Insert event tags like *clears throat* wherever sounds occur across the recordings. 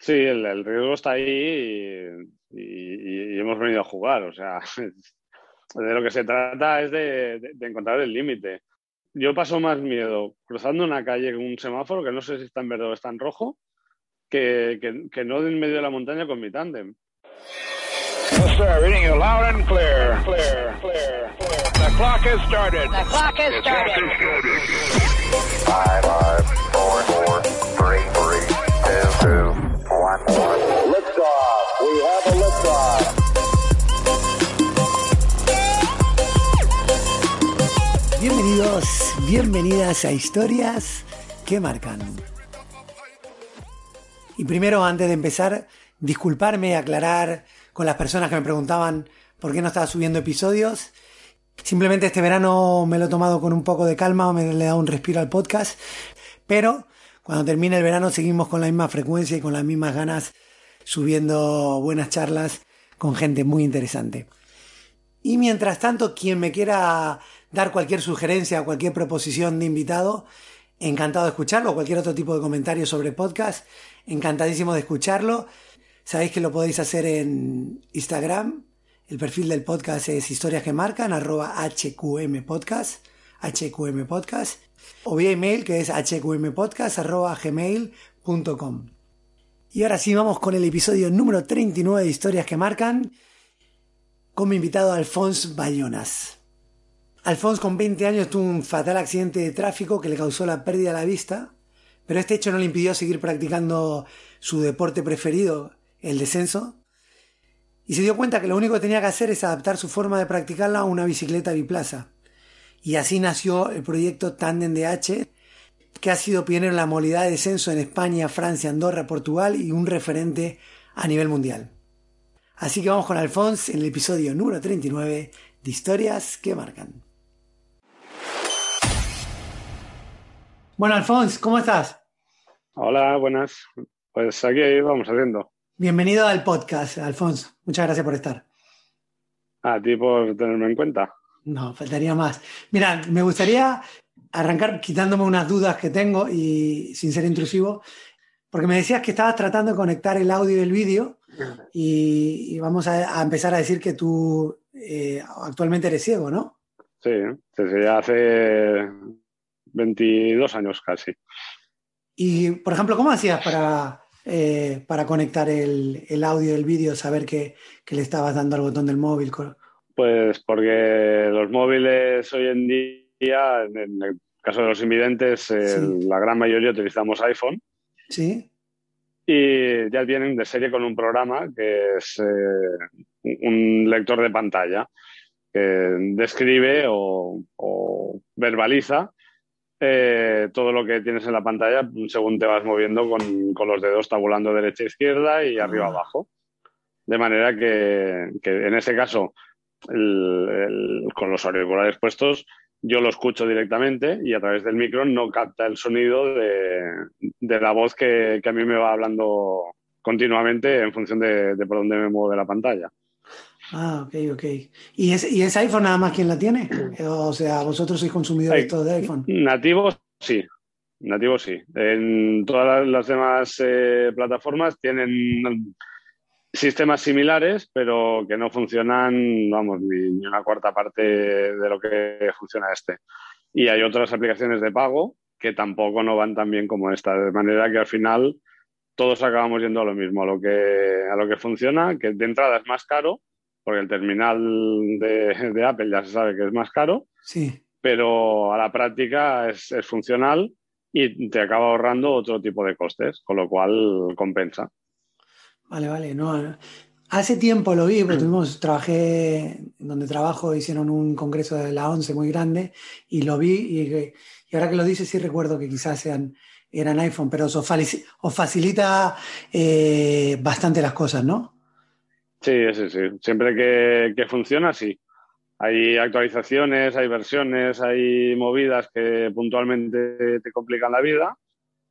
Sí, el, riesgo está ahí y, hemos venido a jugar. O sea, *laughs* de lo que se trata es de, encontrar el límite. Yo paso más miedo cruzando una calle con un semáforo, que no sé si está en verde o está en rojo, que, que, no en medio de la montaña con mi tándem. Yes, sir. Reading you loud and clear. Clear, clear, clear. The clock has started. The clock has started. Five, five, four, four, Bienvenidos, bienvenidas a Historias que Marcan. Y primero, antes de empezar, disculparme aclarar con las personas que me preguntaban por qué no estaba subiendo episodios. Simplemente este verano me lo he tomado con un poco de calma, me le he dado un respiro al podcast, pero cuando termine el verano seguimos con la misma frecuencia y con las mismas ganas subiendo buenas charlas con gente muy interesante. Y mientras tanto, quien me quiera dar cualquier sugerencia o cualquier proposición de invitado, encantado de escucharlo, cualquier otro tipo de comentario sobre podcast, encantadísimo de escucharlo. Sabéis que lo podéis hacer en Instagram. El perfil del podcast es historias que marcan, arroba HQM Podcast, HQM Podcast o vía email que es hqmpodcast.gmail.com. Y ahora sí vamos con el episodio número 39 de Historias que Marcan, con mi invitado Alphonse Bayonas. Alphonse con 20 años tuvo un fatal accidente de tráfico que le causó la pérdida de la vista, pero este hecho no le impidió seguir practicando su deporte preferido, el descenso, y se dio cuenta que lo único que tenía que hacer es adaptar su forma de practicarla a una bicicleta biplaza. Y así nació el proyecto Tandem DH, que ha sido pionero en la modalidad de descenso en España, Francia, Andorra, Portugal y un referente a nivel mundial. Así que vamos con Alphonse en el episodio número 39 de Historias que Marcan. Bueno, Alphonse, ¿cómo estás? Hola, buenas. Pues aquí vamos haciendo. Bienvenido al podcast, Alfonso. Muchas gracias por estar. A ti por tenerme en cuenta. No, faltaría más. Mira, me gustaría arrancar quitándome unas dudas que tengo y sin ser intrusivo, porque me decías que estabas tratando de conectar el audio y el vídeo y, vamos a, empezar a decir que tú eh, actualmente eres ciego, ¿no? Sí, desde hace 22 años casi. Y, por ejemplo, ¿cómo hacías para, eh, para conectar el, audio y el vídeo, saber que, que, le estabas dando al botón del móvil? Pues porque los móviles hoy en día, en el caso de los invidentes, la gran mayoría utilizamos iPhone. Sí. Y ya vienen de serie con un programa que es eh, un lector de pantalla que describe o, verbaliza eh, todo lo que tienes en la pantalla según te vas moviendo con, los dedos tabulando derecha e izquierda y arriba ah. abajo. De manera que, que en ese caso con los auriculares puestos, yo lo escucho directamente y a través del micro no capta el sonido de, la voz que, a mí me va hablando continuamente en función de, por dónde me muevo de la pantalla. Ah, ok, ok. ¿Y es, ¿Y es iPhone nada más quien la tiene? O sea, vosotros sois consumidores de iPhone. Nativos, sí. Nativos, sí. En todas las demás eh, plataformas tienen sistemas similares, pero que no funcionan, vamos, ni, una cuarta parte de lo que funciona este. Y hay otras aplicaciones de pago que tampoco no van tan bien como esta, de manera que al final todos acabamos yendo a lo mismo, a lo que, a lo que funciona, que de entrada es más caro, porque el terminal de, de Apple ya se sabe que es más caro, sí. pero a la práctica es, es funcional y te acaba ahorrando otro tipo de costes, con lo cual compensa. Vale, vale, no. Hace tiempo lo vi, porque *clears throat* tuvimos, trabajé donde trabajo, hicieron un congreso de la ONCE muy grande y lo vi y, y, ahora que lo dices sí recuerdo que quizás sean eran iPhone, pero os, os facilita eh, bastante las cosas, ¿no? Sí, sí, sí. Siempre que, que funciona, sí. Hay actualizaciones, hay versiones, hay movidas que puntualmente te complican la vida,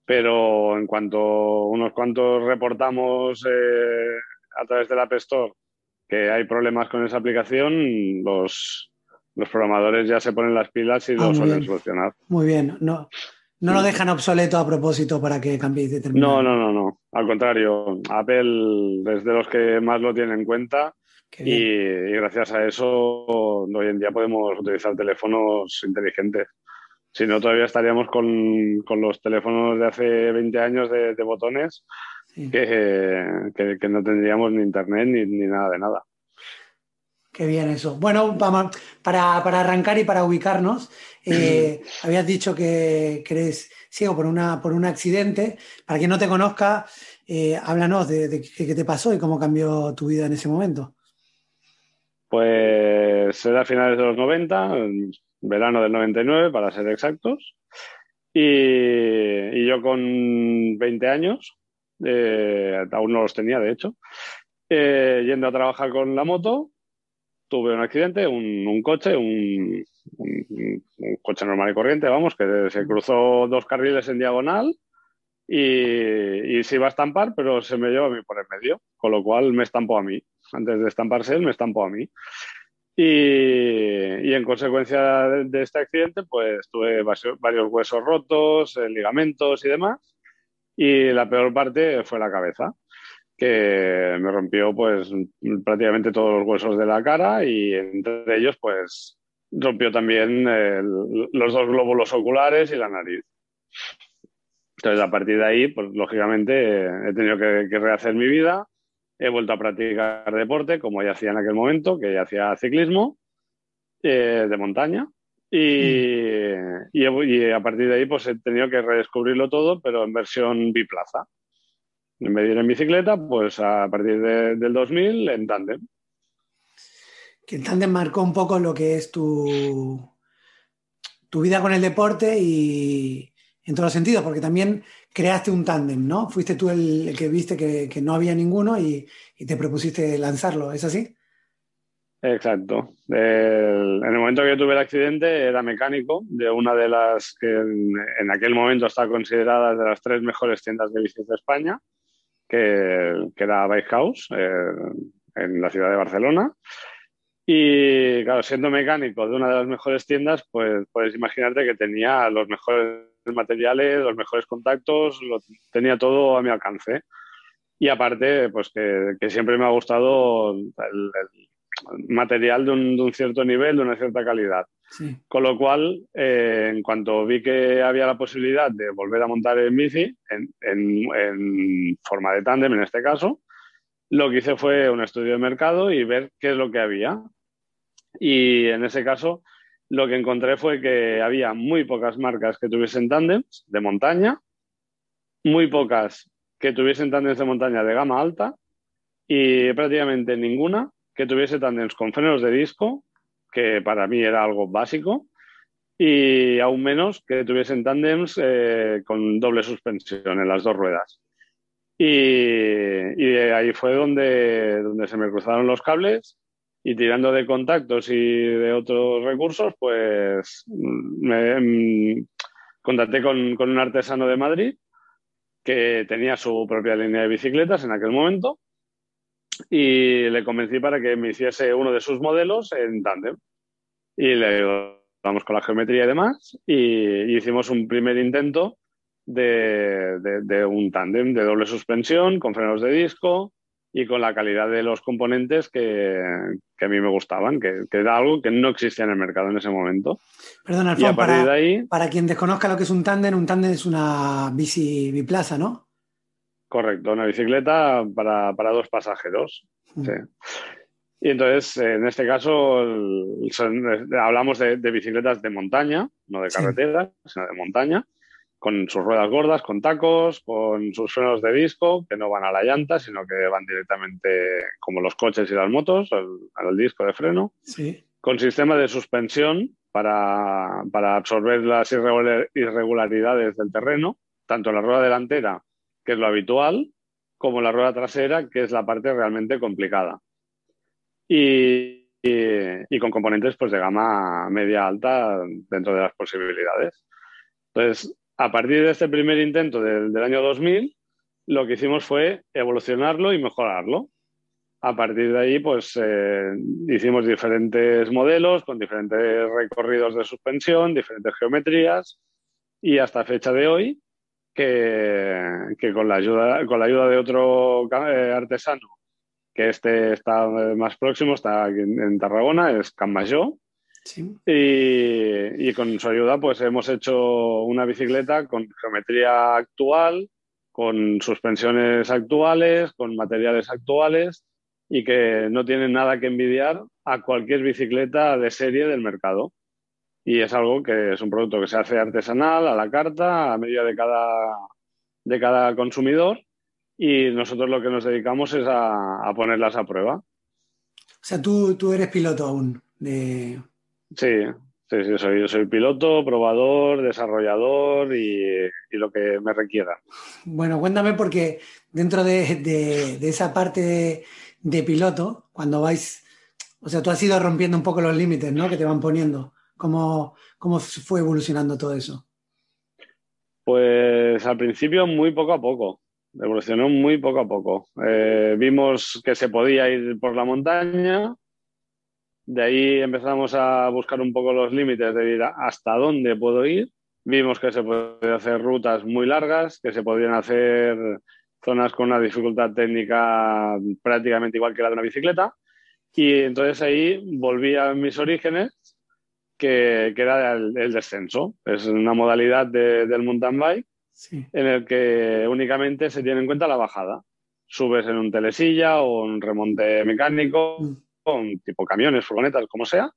pero en cuanto unos cuantos reportamos eh, a través del App Store que hay problemas con esa aplicación, los, los programadores ya se ponen las pilas y Ah, lo suelen bien. solucionar. Muy bien. No, no lo dejan obsoleto a propósito para que cambiéis de terminal. No, no, no, no. Al contrario, Apple es de los que más lo tiene en cuenta y, y gracias a eso hoy en día podemos utilizar teléfonos inteligentes. Si no, todavía estaríamos con, con los teléfonos de hace 20 años de, de botones Sí. que, que- que no tendríamos ni internet ni, ni nada de nada. Qué bien eso. Bueno, vamos, para, para arrancar y para ubicarnos, eh, *clears throat* habías dicho que, que eres ciego por, una, por un accidente. Para quien no te conozca, eh, háblanos de, de qué qué te pasó y cómo cambió tu vida en ese momento. Pues era a finales de los 90, en verano del 99 para ser exactos. Y, y yo con 20 años, eh, aún no los tenía de hecho, eh, yendo a trabajar con la moto, tuve un accidente, un, un coche, un, un- un coche normal y corriente, vamos, que se cruzó dos carriles en diagonal y, y se iba a estampar, pero se me llevó a mí por el medio, con lo cual me estampó a mí. Antes de estamparse él, me estampó a mí. Y, y en consecuencia de, este accidente, pues tuve varios huesos rotos, eh, ligamentos y demás. Y la peor parte fue la cabeza, que me rompió pues prácticamente todos los huesos de la cara y entre ellos pues rompió también eh, los dos glóbulos oculares y la nariz. Entonces, a partir de ahí, pues lógicamente eh, he tenido que, que rehacer mi vida. He vuelto a practicar deporte, como ya hacía en aquel momento, que ya hacía ciclismo eh, de montaña. Y, y a partir de ahí, pues he tenido que redescubrirlo todo, pero en versión biplaza. En vez de ir en bicicleta, pues a partir de- del 2000 en tándem. Que el tándem marcó un poco lo que es tu, tu vida con el deporte y en todos los sentidos, porque también creaste un tándem, ¿no? Fuiste tú el, que viste que, no había ninguno y, te propusiste lanzarlo, ¿es así? Exacto. En el momento que tuve el accidente era mecánico de una de las que en, aquel momento está considerada de las tres mejores tiendas de bicis de España, que, que era Bike House, eh, en la ciudad de Barcelona. Y claro, siendo mecánico de una de las mejores tiendas, pues puedes imaginarte que tenía los mejores materiales, los mejores contactos, lo, tenía todo a mi alcance. Y aparte, pues que, que siempre me ha gustado el, el material de un, de un, cierto nivel, de una cierta calidad. Sí. Con lo cual, eh, en cuanto vi que había la posibilidad de volver a montar en bici, en, en, en forma de tándem en este caso, lo que hice fue un estudio de mercado y ver qué es lo que había. Y en ese caso, lo que encontré fue que había muy pocas marcas que tuviesen tándems de montaña, muy pocas que tuviesen tándems de montaña de gama alta y prácticamente ninguna que tuviese tándems con frenos de disco, que para mí era algo básico, y aún menos que tuviesen tándems eh, con doble suspensión en las dos ruedas. Y, y ahí fue donde, donde se me cruzaron los cables y tirando de contactos y de otros recursos, pues me contacté con, con, un artesano de Madrid que tenía su propia línea de bicicletas en aquel momento y le convencí para que me hiciese uno de sus modelos en tándem. Y le ayudamos con la geometría y demás y, y hicimos un primer intento de, de, de un tándem de doble suspensión con frenos de disco y con la calidad de los componentes que, que a mí me gustaban, que, que, era algo que no existía en el mercado en ese momento. Perdón, Alfonso, para, ahí, para, quien desconozca lo que es un tándem, un tándem es una bici biplaza, ¿no? Correcto, una bicicleta para, para dos pasajeros. Mm. Sí. Y entonces, en este caso, el, son, hablamos de, de, bicicletas de montaña, no de carretera, sí. sino de montaña, con sus ruedas gordas, con tacos, con sus frenos de disco, que no van a la llanta, sino que van directamente como los coches y las motos, al, al disco de freno, sí. con sistema de suspensión para, para absorber las irregularidades del terreno tanto la rueda delantera, que es lo habitual, como la rueda trasera, que es la parte realmente complicada. Y, y, con componentes pues, de gama media alta dentro de las posibilidades. Entonces, a partir de este primer intento del, del año 2000, lo que hicimos fue evolucionarlo y mejorarlo. A partir de ahí, pues eh, hicimos diferentes modelos con diferentes recorridos de suspensión, diferentes geometrías y hasta fecha de hoy, que, que con, la ayuda, con la ayuda de otro eh, artesano, que este está más próximo, está en, en Tarragona, es Can Sí. y, y, con su ayuda pues hemos hecho una bicicleta con geometría actual, con suspensiones actuales, con materiales actuales y que no tienen nada que envidiar a cualquier bicicleta de serie del mercado. Y es algo que es un producto que se hace artesanal, a la carta, a medida de cada, de cada consumidor y nosotros lo que nos dedicamos es a, a ponerlas a prueba. O sea, tú, tú eres piloto aún de, Sí, sí, sí, soy, soy piloto, probador, desarrollador y, y, lo que me requiera. Bueno, cuéntame porque dentro de, de, de esa parte de, de, piloto, cuando vais, o sea, tú has ido rompiendo un poco los límites, ¿no? Que te van poniendo. ¿Cómo, ¿Cómo fue evolucionando todo eso? Pues al principio muy poco a poco, evolucionó muy poco a poco. Eh, vimos que se podía ir por la montaña, de ahí empezamos a buscar un poco los límites de ir hasta dónde puedo ir. Vimos que se podían hacer rutas muy largas, que se podían hacer zonas con una dificultad técnica prácticamente igual que la de una bicicleta. Y entonces ahí volví a mis orígenes, que, que era el, el, descenso. Es una modalidad de, del mountain bike sí. en el que únicamente se tiene en cuenta la bajada. Subes en un telesilla o un remonte mecánico. Mm tipo camiones, furgonetas, como sea,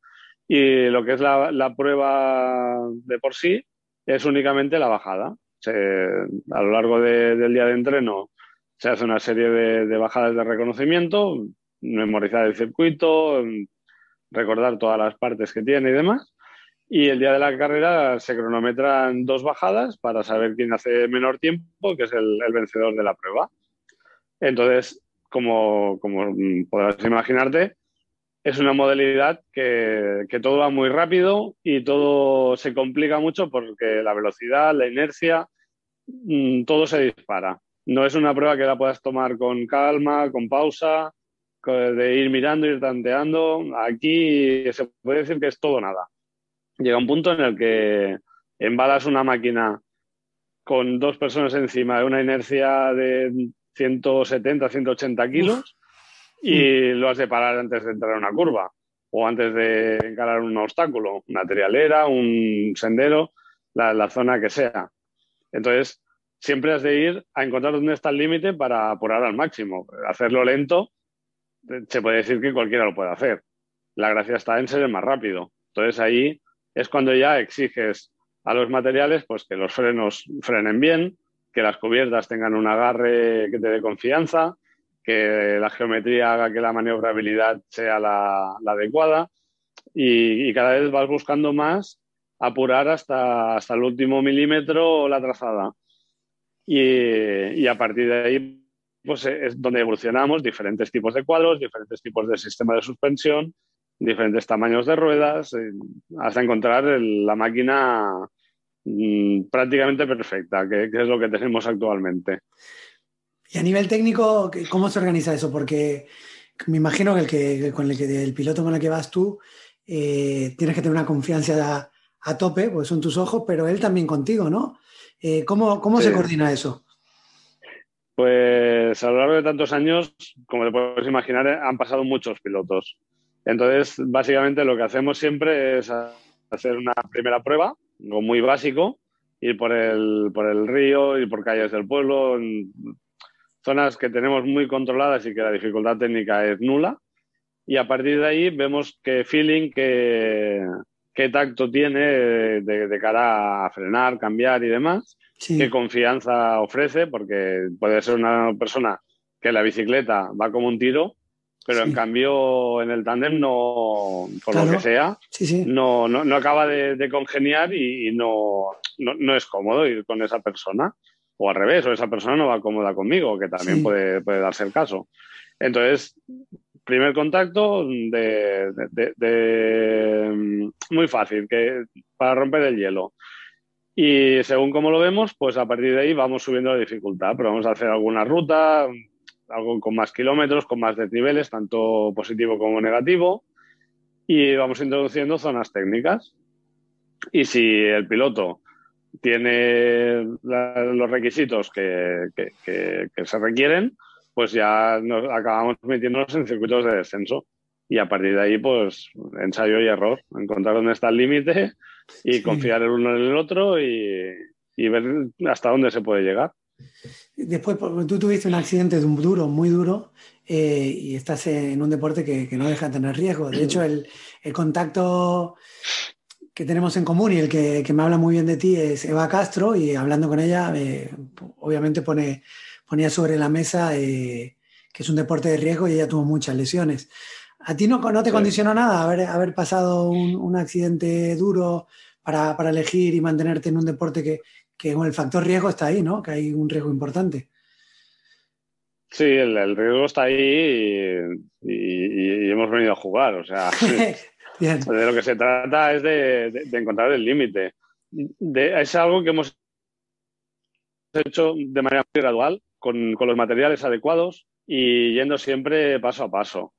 y lo que es la, la prueba de por sí es únicamente la bajada. Se, a lo largo de, del día de entreno se hace una serie de, de, bajadas de reconocimiento, memorizar el circuito, recordar todas las partes que tiene y demás. Y el día de la carrera se cronometran dos bajadas para saber quién hace menor tiempo, que es el, el vencedor de la prueba. Entonces, como, como podrás imaginarte, es una modalidad que, todo va muy rápido y todo se complica mucho porque la velocidad, la inercia, mmm, todo se dispara. No es una prueba que la puedas tomar con calma, con pausa, de ir mirando, ir tanteando. Aquí se puede decir que es todo nada. Llega un punto en el que embalas una máquina con dos personas encima de una inercia de 170, 180 kilos. Y lo has de parar antes de entrar a una curva o antes de encarar un obstáculo, una trialera, un sendero, la, la, zona que sea. Entonces, siempre has de ir a encontrar dónde está el límite para apurar al máximo. Hacerlo lento, se puede decir que cualquiera lo puede hacer. La gracia está en ser el más rápido. Entonces, ahí es cuando ya exiges a los materiales pues que los frenos frenen bien, que las cubiertas tengan un agarre que te dé confianza, que la geometría haga que la maniobrabilidad sea la, la adecuada y, y, cada vez vas buscando más apurar hasta, hasta el último milímetro la trazada. Y, y, a partir de ahí pues es donde evolucionamos diferentes tipos de cuadros, diferentes tipos de sistema de suspensión, diferentes tamaños de ruedas, eh, hasta encontrar el, la máquina mmm, prácticamente perfecta, que, que es lo que tenemos actualmente. Y a nivel técnico, ¿cómo se organiza eso? Porque me imagino que el, que, con el, que, el piloto con el que vas tú eh, tienes que tener una confianza a, a, tope, porque son tus ojos, pero él también contigo, ¿no? Eh, ¿Cómo, cómo sí. se coordina eso? Pues a lo largo de tantos años, como te puedes imaginar, han pasado muchos pilotos. Entonces, básicamente lo que hacemos siempre es hacer una primera prueba, algo muy básico, ir por el, por el río, ir por calles del pueblo, zonas que tenemos muy controladas y que la dificultad técnica es nula. Y a partir de ahí vemos qué feeling, qué, qué tacto tiene de, de, cara a frenar, cambiar y demás, sí. qué confianza ofrece, porque puede ser una persona que la bicicleta va como un tiro, pero sí. en cambio en el tándem no, por claro. lo que sea, sí, no, no, no, acaba de, de congeniar y, y no, no, no, es cómodo ir con esa persona. O al revés, o esa persona no va cómoda conmigo, que también Sí. puede, puede darse el caso. Entonces, primer contacto de, de- de- mm, muy fácil, que para romper el hielo. Y según como lo vemos, pues a partir de ahí vamos subiendo la dificultad, pero vamos a hacer alguna ruta, algo con más kilómetros, con más desniveles, tanto positivo como negativo, y vamos introduciendo zonas técnicas. Y si el piloto tiene la- los requisitos que, que- que- que se requieren, pues ya nos acabamos metiéndonos en circuitos de descenso. Y a partir de ahí, pues ensayo y error, encontrar dónde está el límite y Sí. confiar el uno en el otro y, y ver hasta dónde se puede llegar. Después, tú tuviste un accidente du- duro, muy duro, eh, y estás en un deporte que, que no deja de tener riesgo. De hecho, el, el contacto que tenemos en común y el que, que me habla muy bien de ti es Eva Castro, y hablando con ella, eh, obviamente pone, ponía sobre la mesa eh, que es un deporte de riesgo y ella tuvo muchas lesiones. ¿A ti no, no te Sí. condicionó nada haber, haber pasado un, un accidente duro para, para elegir y mantenerte en un deporte que, que con el factor riesgo está ahí, ¿no? Que hay un riesgo importante. Sí, el, el riesgo está ahí y, y- y hemos venido a jugar. O sea, *laughs* Bien, de lo que se trata es de, de- de encontrar el límite. Es algo que hemos hecho de manera muy gradual, con, con los materiales adecuados y yendo siempre paso a paso.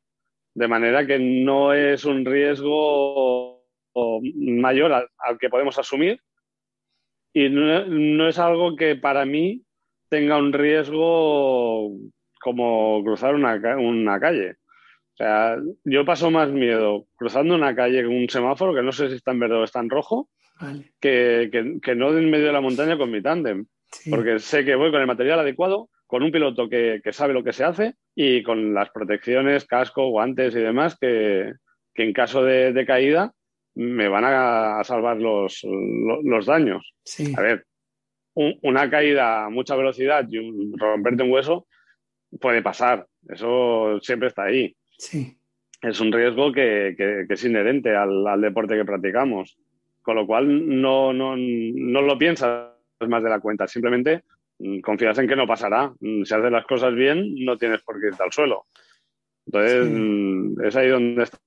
De manera que no es un riesgo mayor al, al que podemos asumir y no, no es algo que para mí tenga un riesgo como cruzar una, una calle. O sea, yo paso más miedo cruzando una calle con un semáforo, que no sé si está en verde o está en rojo, vale. que, que- que no en medio de la montaña con mi tándem. Sí, Porque sé que voy con el material adecuado, con un piloto que, que sabe lo que se hace y con las protecciones, casco, guantes y demás que, que en caso de, de caída me van a, salvar los, lo- los daños. sí, A ver, un- una caída a mucha velocidad y un, romperte un hueso puede pasar. Eso siempre está ahí. Sí, Es un riesgo que, que- que es inherente al, al deporte que practicamos. Con lo cual no, no, no lo piensas más de la cuenta. Simplemente mm, confías en que no pasará. Mm, Si haces las cosas bien, no tienes por qué irte al suelo. Entonces, Sí. mm, es ahí donde está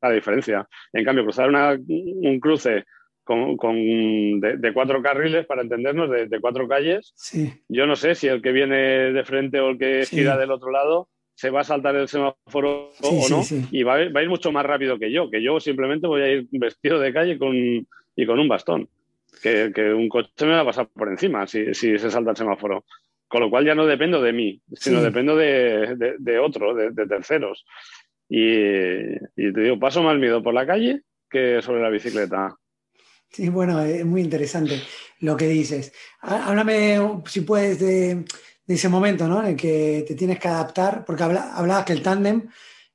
la diferencia. En cambio, cruzar una- un cruce con, con- de, de cuatro carriles, para entendernos, de, de cuatro calles, sí, yo no sé si el que viene de frente o el que Sí. gira del otro lado se va a saltar el semáforo Sí, o no sí. y va a, ir- va a ir mucho más rápido que yo, que yo simplemente voy a ir vestido de calle con, y con un bastón. Que, que un coche me va a pasar por encima si, si se salta el semáforo. Con lo cual ya no dependo de mí, sino dependo de, de- de otro, de, de terceros. Y, y te digo, paso más miedo por la calle que sobre la bicicleta. sí, bueno, es muy interesante lo que dices. Há- Háblame, si puedes, de, de ese momento, ¿no? En el que te tienes que adaptar, porque habla- hablabas que el tándem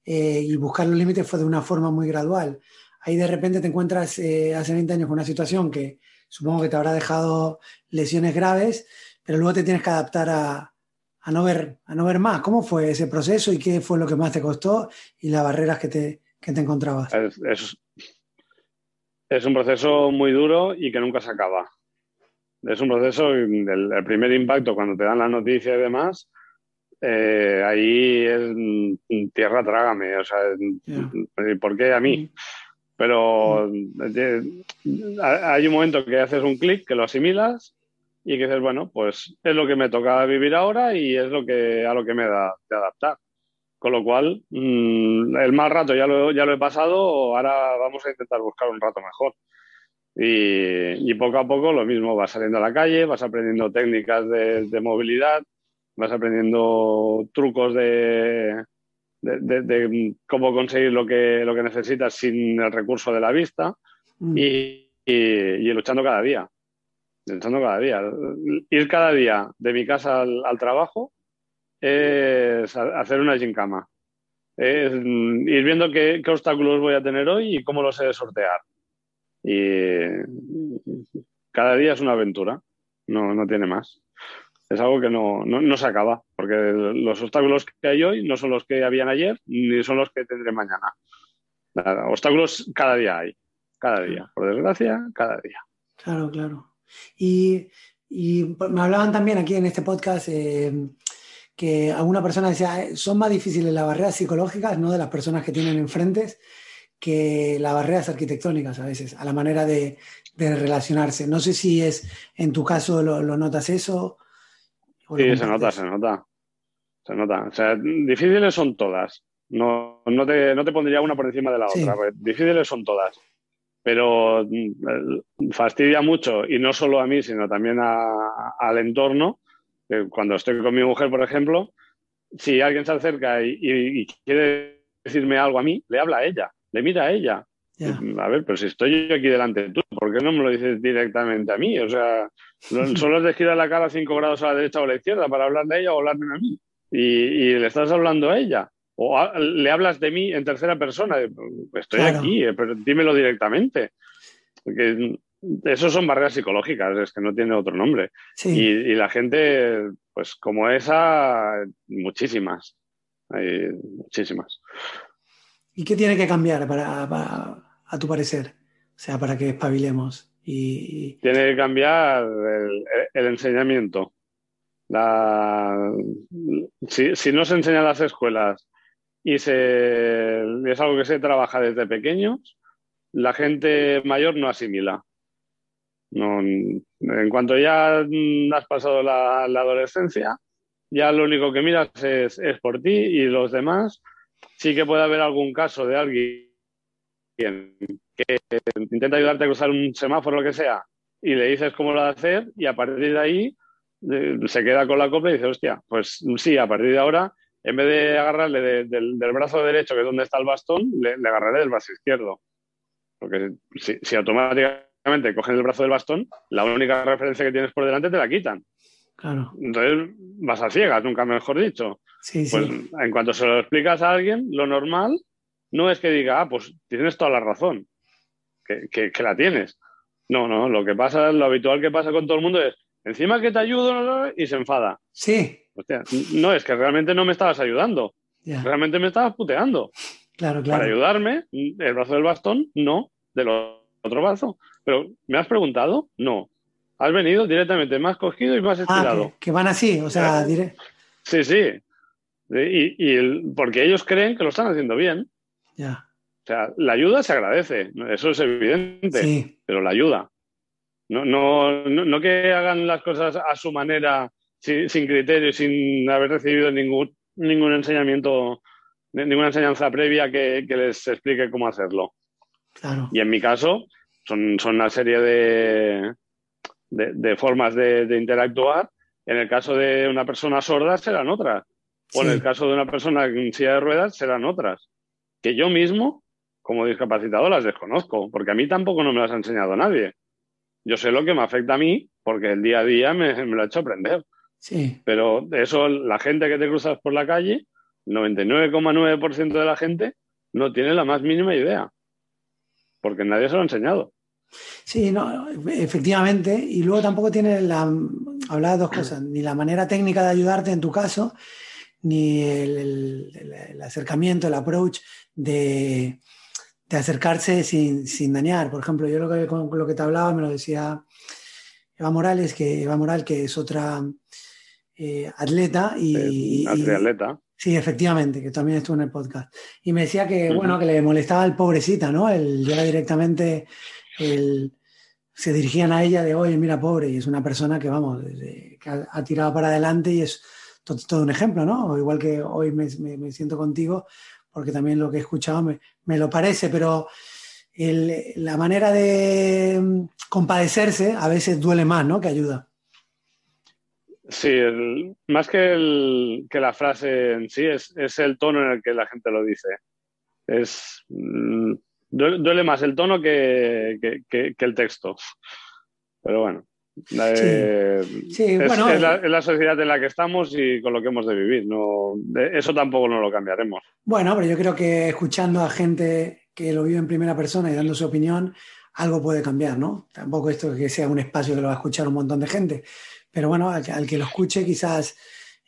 eh, y buscar los límites fue de una forma muy gradual. Ahí de repente te encuentras eh, hace 20 años con una situación que supongo que te habrá dejado lesiones graves, pero luego te tienes que adaptar a, a no ver, a no ver más. ¿Cómo fue ese proceso y qué fue lo que más te costó y las barreras que te, que te encontrabas? Es un proceso muy duro y que nunca se acaba. Es un proceso, el, el primer impacto cuando te dan la noticia y demás, eh, ahí es mm, tierra trágame. O sea. ¿por qué a mí? Pero eh, hay un momento que haces un clic, que lo asimilas y que dices, bueno, pues es lo que me toca vivir ahora y es lo que a lo que me da de adaptar. Con lo cual, mm, el mal rato ya lo, ya lo he pasado, ahora vamos a intentar buscar un rato mejor. Y, y poco a poco lo mismo, vas saliendo a la calle, vas aprendiendo técnicas de, de movilidad, vas aprendiendo trucos de, de, de- de cómo conseguir lo que, lo que necesitas sin el recurso de la vista Mm. y, y- y luchando cada día. Luchando cada día. Ir cada día de mi casa al, al trabajo es hacer una gincama. Es mm, ir viendo qué, qué obstáculos voy a tener hoy y cómo los he de sortear. Y cada día es una aventura, no, no tiene más. Es algo que no, no, no se acaba, porque los obstáculos que hay hoy no son los que habían ayer ni son los que tendré mañana. Obstáculos cada día hay, cada día, por desgracia, cada día. Claro, claro. Y Y me hablaban también aquí en este podcast eh, que alguna persona decía, "Eh, son más difíciles las barreras psicológicas, no de las personas que tienen enfrentes, que las barreras arquitectónicas a veces, a la manera de, de relacionarse. No sé si es, en tu caso, lo, lo notas eso. lo Sí, se nota, se nota. Se nota. O sea, difíciles son todas. No, no, te, no te pondría una por encima de la Sí. otra. porque Difíciles son todas. Pero mm, fastidia mucho, y no solo a mí, sino también a- al entorno. Cuando estoy con mi mujer, por ejemplo, si alguien se acerca y, y- y quiere decirme algo a mí, le habla a ella, le mira a ella. A ver, pero si estoy yo aquí delante de tú, ¿por qué no me lo dices directamente a mí? O sea, lo- *laughs* solo es de girar la cara cinco grados a la derecha o a la izquierda para hablar de ella o hablarme a mí. Y, y le estás hablando a ella. O a- le hablas de mí en tercera persona. Estoy Claro. aquí, eh, pero dímelo directamente. Porque eso son barreras psicológicas, es que no tiene otro nombre. Sí. Y, y la gente, pues como esa, muchísimas. Hay muchísimas. ¿Y qué tiene que cambiar para, a tu parecer? O sea, para que espabilemos. Y, Tiene que cambiar el, enseñamiento. Si, no se enseña en las escuelas y se, es algo que se trabaja desde pequeños, la gente mayor no asimila. En cuanto ya has pasado la, adolescencia, ya lo único que miras es por ti y los demás. Sí que puede haber algún caso de alguien que intenta ayudarte a cruzar un semáforo o lo que sea y le dices cómo lo va a hacer y a partir de ahí eh, se queda con la copla y dice, hostia, pues sí, a partir de ahora, en vez de agarrarle de- del, del brazo derecho, que es donde está el bastón, le, le agarraré del brazo izquierdo. Porque si, si automáticamente cogen el brazo del bastón, la única referencia que tienes por delante te la quitan. claro. Entonces vas a ciegas, nunca mejor dicho. Sí, sí. Pues en cuanto se lo explicas a alguien, lo normal no es que diga, ah, pues tienes toda la razón, que, que- que la tienes. No, no, lo que pasa, lo habitual que pasa con todo el mundo es, encima que te ayudo y se enfada. Sí, Hostia, no, es que realmente no me estabas ayudando, realmente me estabas puteando. Claro, Para claro. ayudarme, el brazo del bastón, no, del otro brazo. Pero, ¿me has preguntado? No. Has venido directamente, me has cogido y me has Ah, estirado. que, que van así, o sea, Claro. diré. Sí, sí. Y, y el- porque ellos creen que lo están haciendo bien. Ya. O sea, la ayuda se agradece, eso es evidente, Sí, pero la ayuda. No, no, no, no que hagan las cosas a su manera, sin, sin criterio, y sin haber recibido ningún, ningún enseñamiento, ni- ninguna enseñanza previa que, que les explique cómo hacerlo. claro. Y en mi caso, son, son una serie de, de, de formas de, de interactuar. En el caso de una persona sorda serán otras. O en el caso de una persona en silla de ruedas serán otras. Que yo mismo, como discapacitado, las desconozco, porque a mí tampoco no me las ha enseñado nadie. Yo sé lo que me afecta a mí, porque el día a día me, me lo ha hecho aprender. Sí, Pero eso, la gente que te cruzas por la calle, 99,9% de la gente no tiene la más mínima idea, porque nadie se lo ha enseñado. sí, no, efectivamente. Y luego tampoco tiene la. Hablaba de dos cosas: ni la manera técnica de ayudarte en tu caso, ni el, el- el- el acercamiento, el approach de, de acercarse sin, sin dañar. Por ejemplo, yo lo que, con lo que te hablaba me lo decía Eva Morales, que Eva Moral, que es otra eh, atleta y, triatleta. Sí, efectivamente, que también estuvo en el podcast. Y me decía que, bueno, que le molestaba el pobrecita, ¿no? El ya directamente el- se dirigían a ella de, oye, mira, pobre, y es una persona que, vamos, que ha, ha tirado para adelante y es to- todo, un ejemplo, ¿no? Igual que hoy me, siento contigo, porque también lo que he escuchado me, me lo parece, pero la manera de mm, compadecerse a veces duele más, ¿no? Que ayuda. Sí, más que, el- que la frase en sí, es, es el tono en el que la gente lo dice. Es, mm, duele, más el tono que- que el texto. Pero bueno, eh, Sí, es, bueno, es la, es la sociedad en la que estamos y con lo que hemos de vivir. No, eso tampoco no lo cambiaremos. Bueno, pero yo creo que escuchando a gente que lo vive en primera persona y dando su opinión, algo puede cambiar, ¿no? Tampoco esto que sea un espacio que lo va a escuchar un montón de gente, pero bueno, al, que- al que lo escuche quizás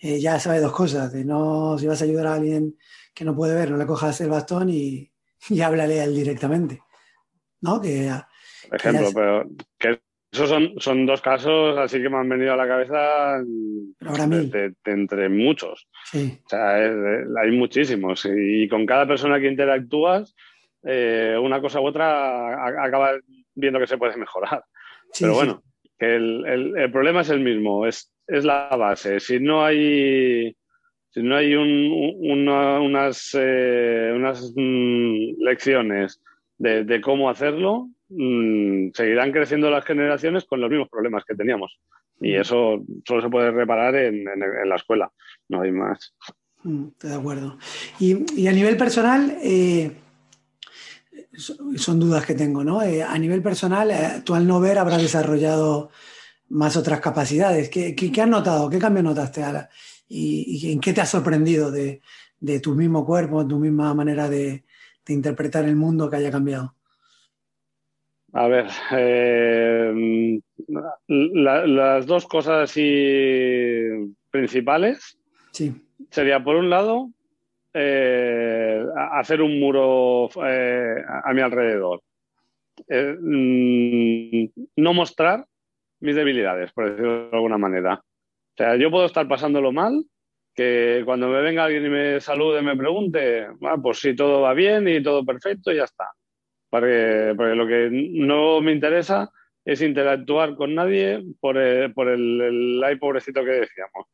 eh, ya sabe dos cosas, de no, si vas a ayudar a alguien que no puede ver, no le cojas el bastón y, y háblale a él directamente, ¿no? Que, Por ejemplo, ya- pero que esos son, son dos casos así que me han venido a la cabeza Ahora de- mil. de- de entre muchos. Sí, O sea, es- hay muchísimos. Y con cada persona que interactúas, eh, una cosa u otra a- acaba viendo que se puede mejorar. sí, Pero sí. bueno, que el, el- el problema es el mismo, es, es la base. Si no hay, si no hay un- un- una- unas, eh, unas mm, lecciones de, de cómo hacerlo, mm, seguirán creciendo las generaciones con los mismos problemas que teníamos. Y eso solo se puede reparar en, en- en la escuela, no hay más. Mm, Estoy de acuerdo. Y, y a nivel personal, eh, so- son dudas que tengo, ¿no? Eh, a nivel personal, eh, tú al no ver habrás desarrollado más otras capacidades. ¿Qué, qué, qué has notado? ¿Qué cambio notaste? Ahora? ¿Y, y en qué te has sorprendido de, de tu mismo cuerpo, tu misma manera de, de interpretar el mundo que haya cambiado? A ver, eh, la- las dos cosas así principales Sí, sería, por un lado, eh, hacer un muro eh, a, a mi alrededor. Eh, mm, no mostrar mis debilidades, por decirlo de alguna manera. O sea, yo puedo estar pasándolo mal, que cuando me venga alguien y me salude, me pregunte, ah, pues si todo va bien y todo perfecto, y ya está. Porque, porque lo que no me interesa es interactuar con nadie por el, por el, el ay pobrecito que decíamos.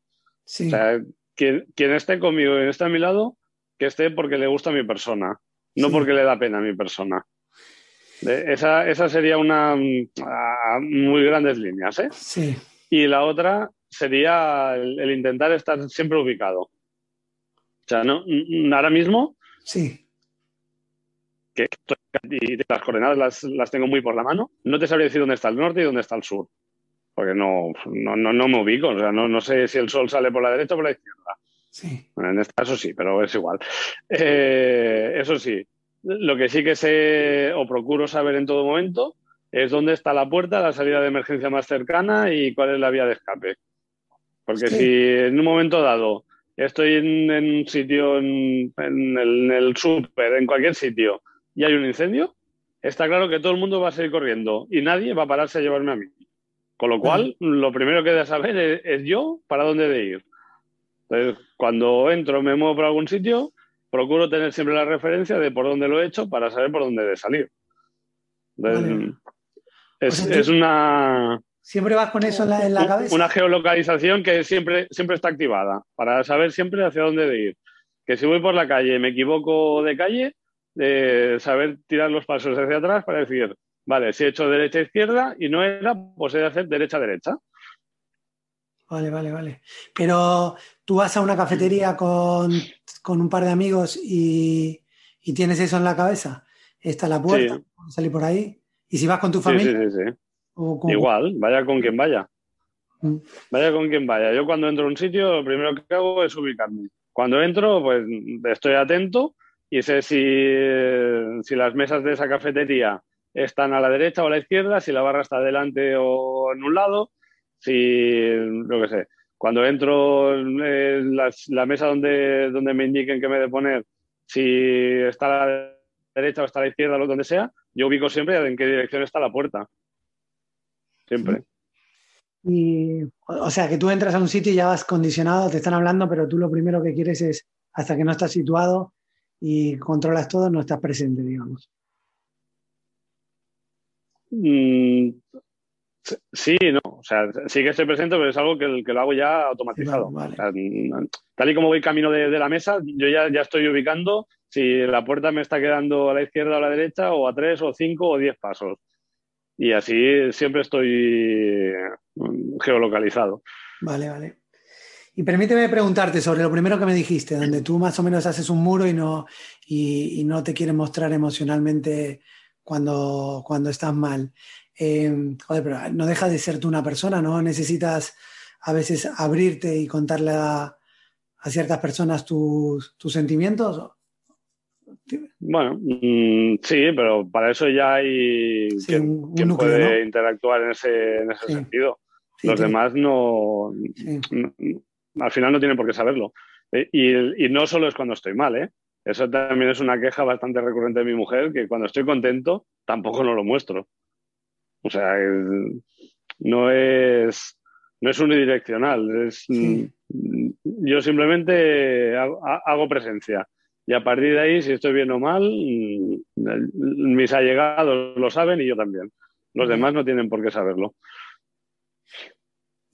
sí, O sea, quien, quien esté conmigo y esté a mi lado, que esté porque le gusta mi persona, no Sí. porque le da pena mi persona. Esa, esa sería una a muy grandes líneas, ¿eh? sí, Y la otra sería el, el intentar estar siempre ubicado. O sea, no, ahora mismo sí, que y las coordenadas las, las tengo muy por la mano, no te sabría decir dónde está el norte y dónde está el sur. Porque no, no, no, no me ubico. O sea, no, no sé si el sol sale por la derecha o por la izquierda. sí, Bueno, en este caso sí, pero es igual. Eh, eso sí, lo que sí que sé o procuro saber en todo momento es dónde está la puerta, la salida de emergencia más cercana y cuál es la vía de escape. Porque Sí. si en un momento dado estoy en, en un sitio, en, en el, el súper, en cualquier sitio, y hay un incendio, está claro que todo el mundo va a seguir corriendo y nadie va a pararse a llevarme a mí. Con lo cual, lo primero que he de saber es, es yo para dónde he de ir. Entonces, cuando entro, me muevo por algún sitio, procuro tener siempre la referencia de por dónde lo he hecho para saber por dónde he de salir. Entonces, Vale. es, O sea, tú- es una, Siempre vas con eso en la, en la cabeza. una geolocalización que siempre, siempre está activada para saber siempre hacia dónde de ir. Que si voy por la calle, me equivoco de calle, de saber tirar los pasos hacia atrás para decir, vale, si he hecho derecha izquierda y no era, pues he de hacer derecha derecha. Vale, vale, vale. Pero tú vas a una cafetería con, con un par de amigos y, y tienes eso en la cabeza. Está la puerta, Sí. salir por ahí. Y si vas con tu familia, sí, sí. o con- Igual, vaya con quien vaya. Mm. Vaya con quien vaya. Yo cuando entro a un sitio, lo primero que hago es ubicarme. Cuando entro, pues estoy atento y sé si, si las mesas de esa cafetería están a la derecha o a la izquierda, si la barra está delante o en un lado, si, lo que sé. Cuando entro en las- la mesa donde, donde me indiquen que me he de poner, si está a la derecha o está a la izquierda o donde sea, yo ubico siempre en qué dirección está la puerta. Siempre. Y, o sea, que tú entras a un sitio y ya vas condicionado, te están hablando, pero tú lo primero que quieres es, hasta que no estás situado y controlas todo, no estás presente, digamos. Mm, sí, no. O sea, sí que estoy presente, pero es algo que, que lo hago ya automatizado. Vale, O sea, tal y como voy camino de, de la mesa, yo ya, ya estoy ubicando si la puerta me está quedando a la izquierda o a la derecha, o a tres, o cinco, o diez pasos. Y así siempre estoy mm, geolocalizado. Vale, vale. Y permíteme preguntarte sobre lo primero que me dijiste, donde tú más o menos haces un muro y no, y, y no te quieres mostrar emocionalmente cuando, cuando estás mal. Eh, joder, pero no deja de ser tú una persona, ¿no? Necesitas a veces abrirte y contarle a, a ciertas personas tus, tus sentimientos. Bueno, mm, sí, pero para eso ya hay Sí, quien, un- un quien núcleo, puede ¿no? interactuar en ese, en ese Sí. sentido. Sí, Los demás no. Al final no tienen por qué saberlo. Eh, Y, y no solo es cuando estoy mal, ¿eh? Eso también es una queja bastante recurrente de mi mujer, que cuando estoy contento tampoco no lo muestro. O sea, no es, no es unidireccional. Es, Sí. mm, Yo simplemente hago, hago presencia. Y a partir de ahí, si estoy bien o mal, mm, mis allegados lo saben y yo también. Los demás no tienen por qué saberlo.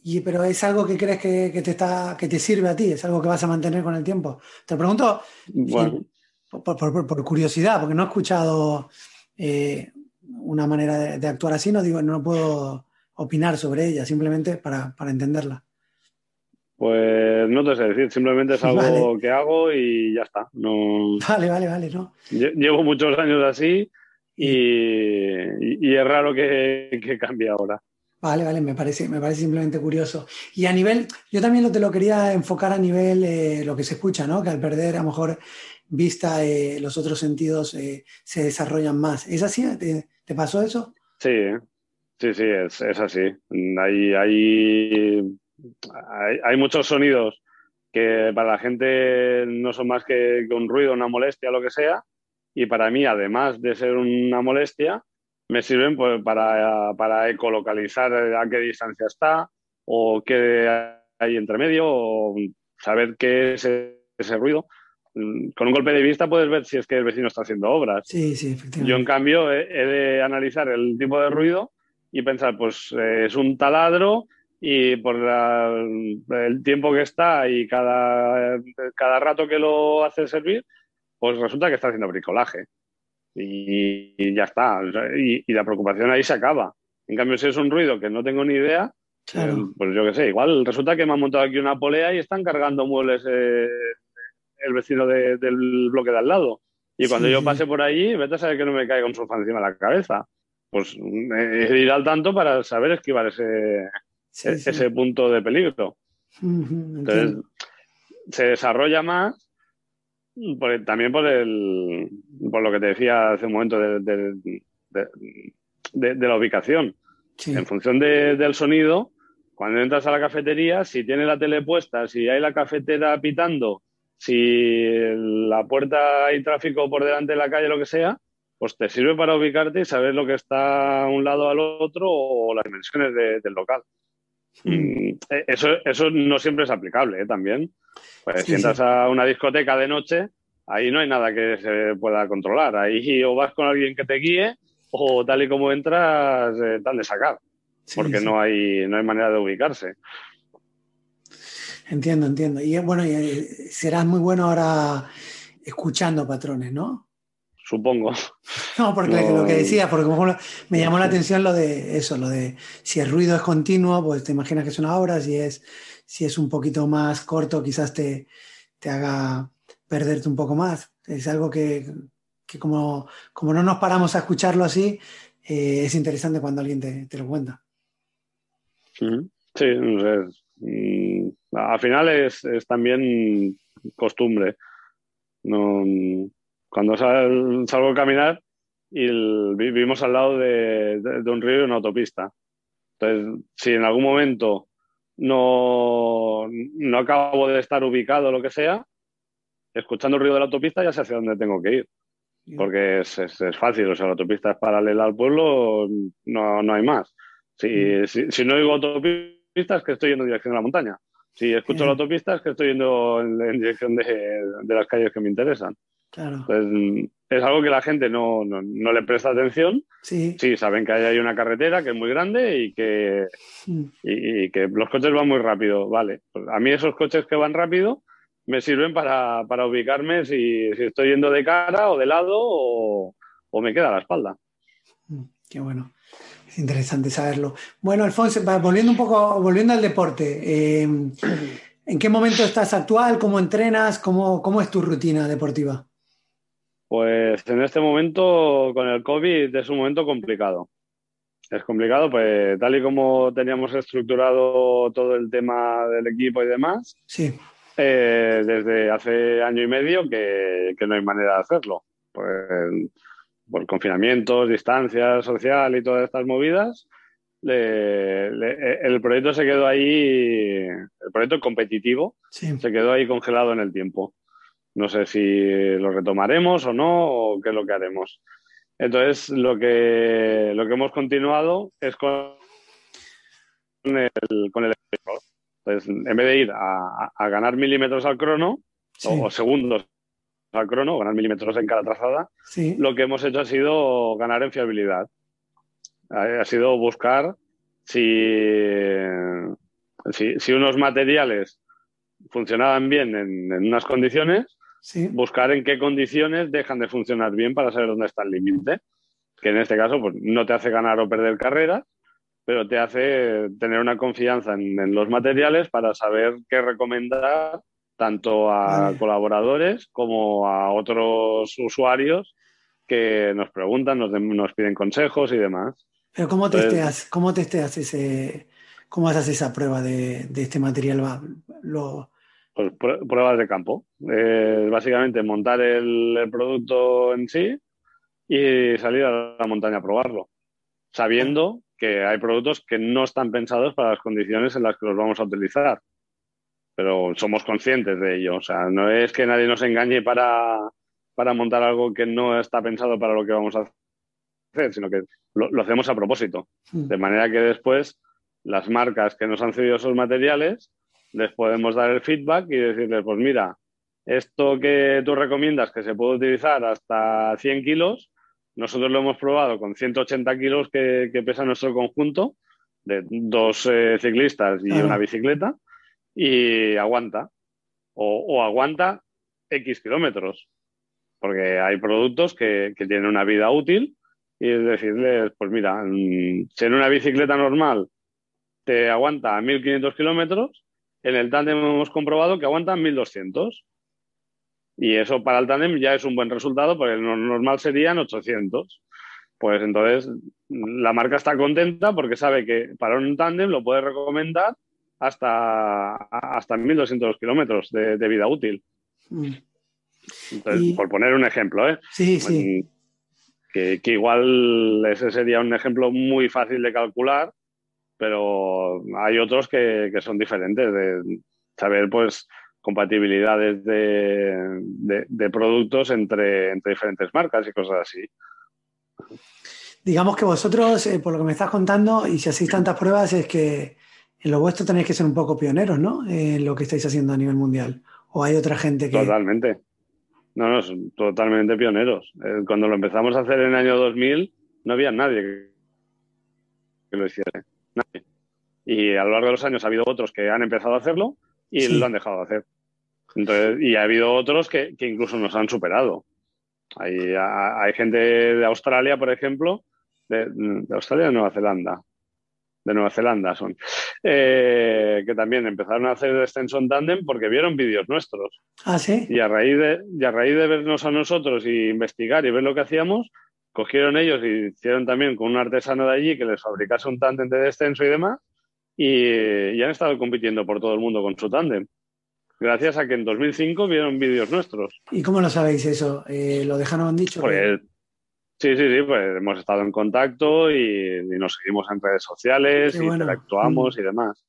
Y, pero es algo que crees que, que te está, que te sirve a ti, es algo que vas a mantener con el tiempo. Te pregunto Bueno, por, por- por- por curiosidad, porque no he escuchado eh, una manera de, de actuar así, no digo, no puedo opinar sobre ella, simplemente para, para entenderla. pues no te sé decir, simplemente es algo *laughs* Vale. que hago y ya está. No, Vale, vale, vale, ¿no? lle- llevo muchos años así y, y- y es raro que, que cambie ahora. Vale, vale, me parece, me parece simplemente curioso. Y a nivel, yo también te lo quería enfocar a nivel eh, lo que se escucha, ¿no? Que al perder a lo mejor vista, eh, los otros sentidos eh, se desarrollan más. ¿Es así? ¿Te, pasó eso? Sí, sí, sí, es, es así. Hay, hay, hay, muchos sonidos que para la gente no son más que un ruido, una molestia, lo que sea. Y para mí, además de ser una molestia, me sirven pues, para, para ecolocalizar a qué distancia está o qué hay entre medio o saber qué es ese ruido. Con un golpe de vista puedes ver si es que el vecino está haciendo obras. Sí, sí, Yo, en efectivamente. cambio, he, he de analizar el tipo de ruido y pensar, pues eh, es un taladro y por la- el tiempo que está y cada, cada rato que lo hace servir, pues resulta que está haciendo bricolaje. Y, y ya está. O sea, Y, y la preocupación ahí se acaba. En cambio, si es un ruido que no tengo ni idea, Claro. eh, pues yo qué sé, igual resulta que me han montado aquí una polea y están cargando muebles eh, el vecino de- del bloque de al lado. Y cuando Sí, yo pase por allí, vete a saber que no me caiga un sofá encima de la cabeza. Pues eh, ir al tanto para saber esquivar ese, Sí, e- sí. ese punto de peligro. Entonces, se desarrolla más por también por, el, por lo que te decía hace un momento de, de- de- la ubicación. Sí. En función de- del sonido, cuando entras a la cafetería, si tiene la tele puesta, si hay la cafetera pitando, si la puerta hay tráfico por delante de la calle, lo que sea, pues te sirve para ubicarte y saber lo que está a un lado al otro o las dimensiones de- del local. Mm, eh, Eso, eso no siempre es aplicable, ¿eh? También. Pues Sí, si entras sí. a una discoteca de noche, ahí no hay nada que se pueda controlar. Ahí o vas con alguien que te guíe o tal y como entras, eh, tal de sacar Sí, porque no hay no hay manera de ubicarse. Entiendo, entiendo. Y eh, bueno, y, serás muy bueno ahora escuchando patrones, ¿no? Supongo. No, porque No. lo que decías, porque como me llamó la atención lo de eso, lo de si el ruido es continuo, pues te imaginas que es una obra, si es, si es un poquito más corto, quizás te, te haga perderte un poco más. Es algo que, que como, como no nos paramos a escucharlo así, eh, es interesante cuando alguien te, te lo cuenta. Sí, no sé. mm, al final es, es también costumbre. No, cuando sal- salgo a caminar y el- vivimos al lado de, de- de un río y una autopista. Entonces, si en algún momento no, no acabo de estar ubicado o lo que sea, escuchando el ruido de la autopista ya sé hacia dónde tengo que ir. Porque es, es- es fácil, o sea, la autopista es paralela al pueblo, no, no hay más. Si, si, si no oigo autopista es que estoy yendo en dirección a la montaña. Si escucho Mm. la autopista es que estoy yendo en, en dirección de, de las calles que me interesan. Claro. Entonces, mm, es algo que la gente no, no, no le presta atención. Sí. Sí, saben que ahí hay una carretera que es muy grande y que, Mm. y, y que los coches van muy rápido. Vale, Pues a mí esos coches que van rápido me sirven para, para ubicarme si, si estoy yendo de cara o de lado o, o me queda a la espalda. Mm, Qué bueno. Es interesante saberlo. Bueno, Alfonso, volviendo un poco, volviendo al deporte, eh, ¿en qué momento estás actual? ¿Cómo entrenas? ¿Cómo, cómo es tu rutina deportiva? Pues en este momento con el COVID es un momento complicado. Es complicado, pues tal y como teníamos estructurado todo el tema del equipo y demás, Sí, eh, desde hace año y medio que, que no hay manera de hacerlo. Pues por confinamientos, distancia social y todas estas movidas, le- le- el proyecto se quedó ahí, el proyecto competitivo sí. se quedó ahí congelado en el tiempo. No sé si lo retomaremos o no, o qué es lo que haremos. Entonces, lo que, lo que hemos continuado es con el, con el Entonces, en vez de ir a, a ganar milímetros al crono Sí. o, o segundos al crono, ganar milímetros en cada trazada, Sí. lo que hemos hecho ha sido ganar en fiabilidad. Ha ha sido buscar si, si, si unos materiales funcionaban bien en, en unas condiciones, Sí. buscar en qué condiciones dejan de funcionar bien para saber dónde está el límite. Que en este caso pues, no te hace ganar o perder carreras, pero te hace tener una confianza en, en los materiales para saber qué recomendar tanto a Vale. colaboradores como a otros usuarios que nos preguntan, nos, nos piden consejos y demás. Pero ¿cómo Pues- testeas, cómo testeas ese, cómo haces esa prueba de, de este material? Lo, Pues prue- pruebas de campo. Eh, básicamente montar el, el producto en sí y salir a la montaña a probarlo, sabiendo que hay productos que no están pensados para las condiciones en las que los vamos a utilizar. Pero somos conscientes de ello. O sea, no es que nadie nos engañe para, para montar algo que no está pensado para lo que vamos a hacer, sino que lo, lo hacemos a propósito. De manera que después las marcas que nos han cedido esos materiales les podemos dar el feedback y decirles, pues mira, esto que tú recomiendas que se puede utilizar hasta 100 kilos, nosotros lo hemos probado con 180 kilos que, que pesa nuestro conjunto de dos eh, ciclistas y una bicicleta y aguanta. O, o aguanta X kilómetros. Porque hay productos que, que tienen una vida útil y es decirles, pues mira, si en una bicicleta normal te aguanta 1500 kilómetros, en el tándem hemos comprobado que aguantan 1200. Y eso para el tándem ya es un buen resultado, porque lo normal serían 800. Pues entonces la marca está contenta porque sabe que para un tándem lo puede recomendar hasta, hasta 1200 kilómetros de, de vida útil. Mm. Entonces, Y- por poner un ejemplo, ¿eh? Sí, sí. Que, que igual ese sería un ejemplo muy fácil de calcular, pero hay otros que, que son diferentes, de saber pues compatibilidades de, de- de productos entre, entre diferentes marcas y cosas así. Digamos que vosotros, eh, por lo que me estás contando, y si hacéis tantas pruebas, es que en lo vuestro tenéis que ser un poco pioneros, ¿no? En lo que estáis haciendo a nivel mundial. O hay otra gente que. Totalmente. No, no, son totalmente pioneros. Eh, Cuando lo empezamos a hacer en el año 2000, no había nadie que lo hiciera. Nadie. Y a lo largo de los años ha habido otros que han empezado a hacerlo y Sí. lo han dejado de hacer. Entonces, y ha habido otros que, que incluso nos han superado. Hay, ha- hay gente de Australia, por ejemplo, de, de Australia o de Nueva Zelanda. De Nueva Zelanda son. eh, que también empezaron a hacer descenso en tándem porque vieron vídeos nuestros. Ah, sí. Y a raíz de, y a raíz de vernos a nosotros y investigar y ver lo que hacíamos, cogieron ellos y hicieron también con un artesano de allí que les fabricase un tándem de descenso y demás, y, y han estado compitiendo por todo el mundo con su tándem. Gracias a que en 2005 vieron vídeos nuestros. ¿Y cómo lo sabéis eso? Eh, ¿Lo dejaron dicho? Pues, sí, sí, sí, pues hemos estado en contacto y, y nos seguimos en redes sociales, y bueno. interactuamos y demás.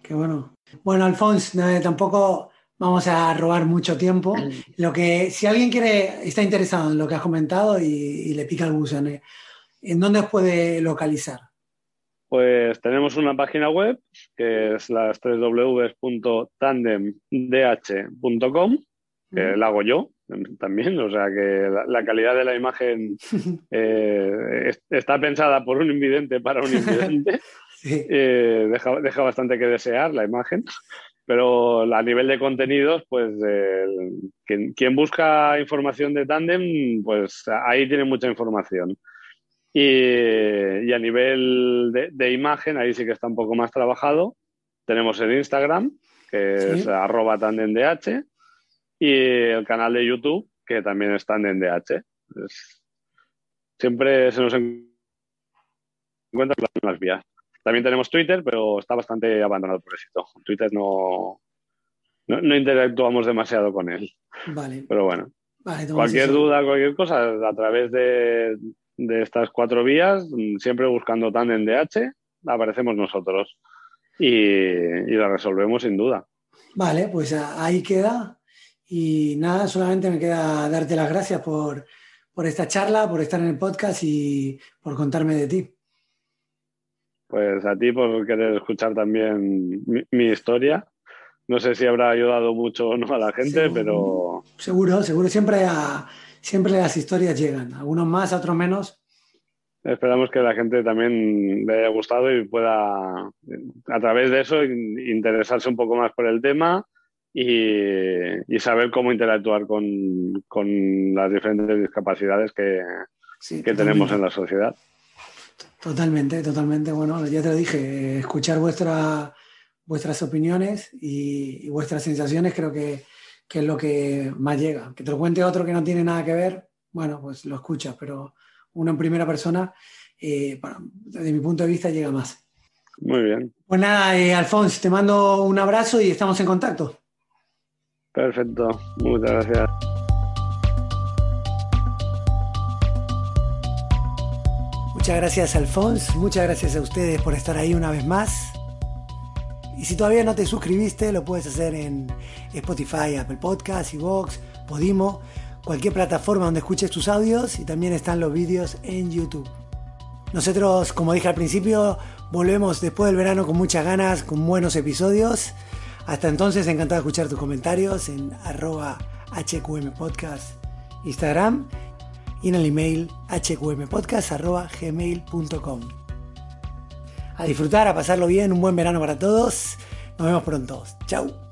Qué bueno. Bueno, Alfons, tampoco vamos a robar mucho tiempo. Lo que, si alguien quiere, está interesado en lo que has comentado y, y le pica el gusano, ¿en dónde os puede localizar? Pues tenemos una página web que es las www.tandemdh.com, que la hago yo también, o sea que la, la calidad de la imagen *laughs* eh, es- está pensada por un invidente para un invidente. *laughs* Sí. Eh, deja, deja bastante que desear la imagen, pero a nivel de contenidos, pues el- quien, quien busca información de Tandem, pues ahí tiene mucha información. Y, y a nivel de, de imagen, ahí sí que está un poco más trabajado. Tenemos el Instagram, que Sí. es arroba tandemdh, y el canal de YouTube, que también es tandemdh. Es- siempre se nos en- encuentran las vías. También tenemos Twitter, pero está bastante abandonado por éxito. Twitter no, no, no interactuamos demasiado con él. Vale, Pero bueno, vale. cualquier duda, cualquier cosa, a través de, de estas cuatro vías, siempre buscando Tandem DH, aparecemos nosotros y, y la resolvemos sin duda. Vale, pues ahí queda. Y nada, solamente me queda darte las gracias por, por esta charla, por estar en el podcast y por contarme de ti. Pues a ti por querer escuchar también mi, historia. No sé si habrá ayudado mucho o no a la gente, pero... Seguro, seguro. Siempre, siempre las historias llegan. Algunos más, otros menos. Esperamos que la gente también le haya gustado y pueda, a través de eso, interesarse un poco más por el tema y, saber cómo interactuar con, las diferentes discapacidades que, que tenemos en la sociedad. Totalmente, totalmente. Bueno, ya te lo dije, escuchar vuestra, vuestras opiniones y, vuestras sensaciones creo que, que, es lo que más llega. Que te lo cuente otro que no tiene nada que ver, bueno, pues lo escuchas, pero uno en primera persona, eh, desde mi punto de vista, llega más. Muy bien. Pues nada, eh, Alfonso, te mando un abrazo y estamos en contacto. Perfecto, muchas gracias. Muchas gracias Alfonso, muchas gracias a ustedes por estar ahí una vez más. Y si todavía no te suscribiste, lo puedes hacer en Spotify, Apple Podcasts, Vox, Podimo, cualquier plataforma donde escuches tus audios y también están los vídeos en YouTube. Nosotros, como dije al principio, volvemos después del verano con muchas ganas, con buenos episodios. Hasta entonces, encantado de escuchar tus comentarios en arroba HQM Podcast Instagram y en el email hqmpodcast.gmail.com. A disfrutar, a pasarlo bien, un buen verano para todos. Nos vemos pronto. Chao.